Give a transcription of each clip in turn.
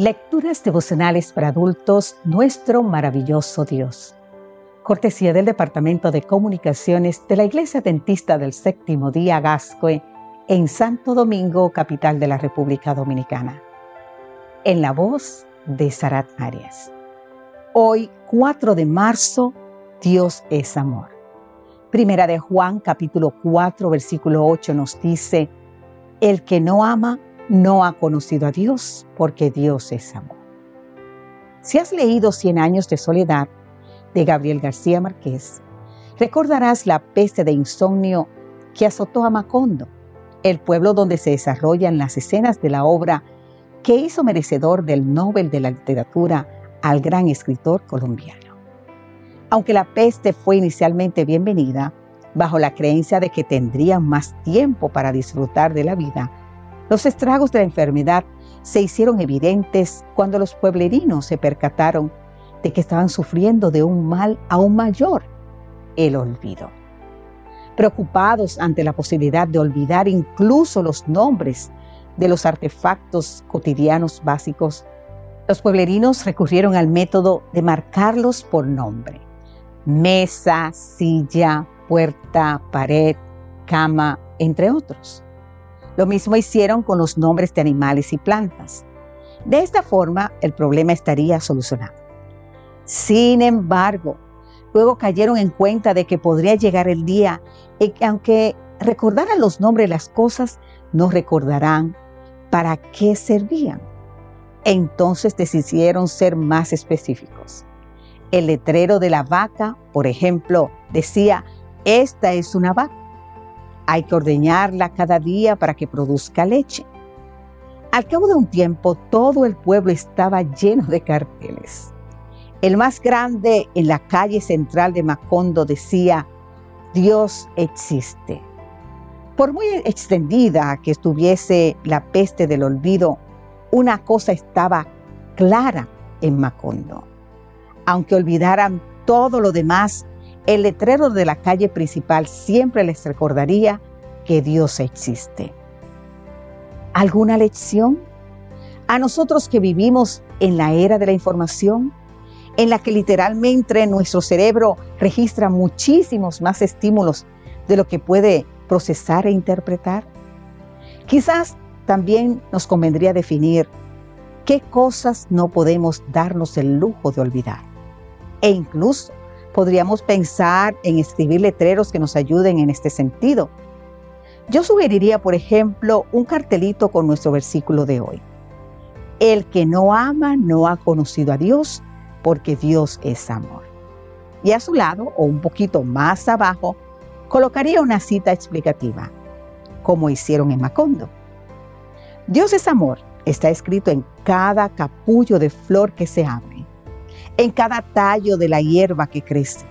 Lecturas devocionales para adultos, nuestro maravilloso Dios. Cortesía del Departamento de Comunicaciones de la Iglesia Dentista del Séptimo Día Gascue en Santo Domingo, capital de la República Dominicana. En la voz de Sarat Arias. Hoy, 4 de marzo, Dios es amor. Primera de Juan, capítulo 4, versículo 8 nos dice, El que no ama no ha conocido a Dios, porque Dios es amor. Si has leído Cien años de soledad de Gabriel García Márquez, recordarás la peste de insomnio que azotó a Macondo, el pueblo donde se desarrollan las escenas de la obra que hizo merecedor del Nobel de la Literatura al gran escritor colombiano. Aunque la peste fue inicialmente bienvenida, bajo la creencia de que tendrían más tiempo para disfrutar de la vida, los estragos de la enfermedad se hicieron evidentes cuando los pueblerinos se percataron de que estaban sufriendo de un mal aún mayor, el olvido. Preocupados ante la posibilidad de olvidar incluso los nombres de los artefactos cotidianos básicos, los pueblerinos recurrieron al método de marcarlos por nombre. Mesa, silla, puerta, pared, cama, entre otros. Lo mismo hicieron con los nombres de animales y plantas. De esta forma, el problema estaría solucionado. Sin embargo, luego cayeron en cuenta de que podría llegar el día en que aunque recordaran los nombres de las cosas, no recordarán para qué servían. Entonces decidieron ser más específicos. El letrero de la vaca, por ejemplo, decía, esta es una vaca. Hay que ordeñarla cada día para que produzca leche. Al cabo de un tiempo, todo el pueblo estaba lleno de carteles. El más grande en la calle central de Macondo decía, Dios existe. Por muy extendida que estuviese la peste del olvido, una cosa estaba clara en Macondo. Aunque olvidaran todo lo demás, el letrero de la calle principal siempre les recordaría que Dios existe. ¿Alguna lección? A nosotros que vivimos en la era de la información, en la que literalmente nuestro cerebro registra muchísimos más estímulos de lo que puede procesar e interpretar? Quizás también nos convendría definir qué cosas no podemos darnos el lujo de olvidar. E incluso podríamos pensar en escribir letreros que nos ayuden en este sentido. Yo sugeriría, por ejemplo, un cartelito con nuestro versículo de hoy. El que no ama no ha conocido a Dios, porque Dios es amor. Y a su lado, o un poquito más abajo, colocaría una cita explicativa, como hicieron en Macondo. Dios es amor está escrito en cada capullo de flor que se abre, en cada tallo de la hierba que crece,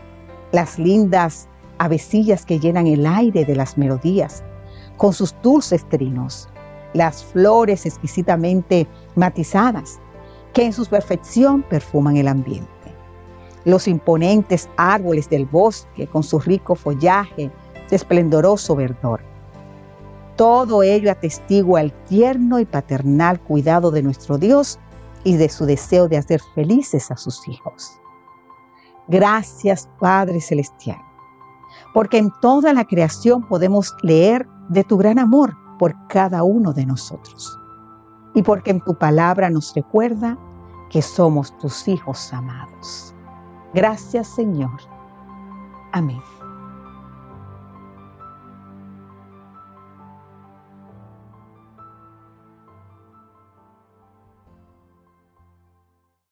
las lindas avecillas que llenan el aire de las melodías con sus dulces trinos, las flores exquisitamente matizadas que en su perfección perfuman el ambiente los imponentes árboles del bosque con su rico follaje de esplendoroso verdor. Todo ello atestigua el tierno y paternal cuidado de nuestro Dios y de su deseo de hacer felices a sus hijos. Gracias Padre Celestial, porque en toda la creación podemos leer de tu gran amor por cada uno de nosotros. Y porque en tu palabra nos recuerda que somos tus hijos amados. Gracias Señor. Amén.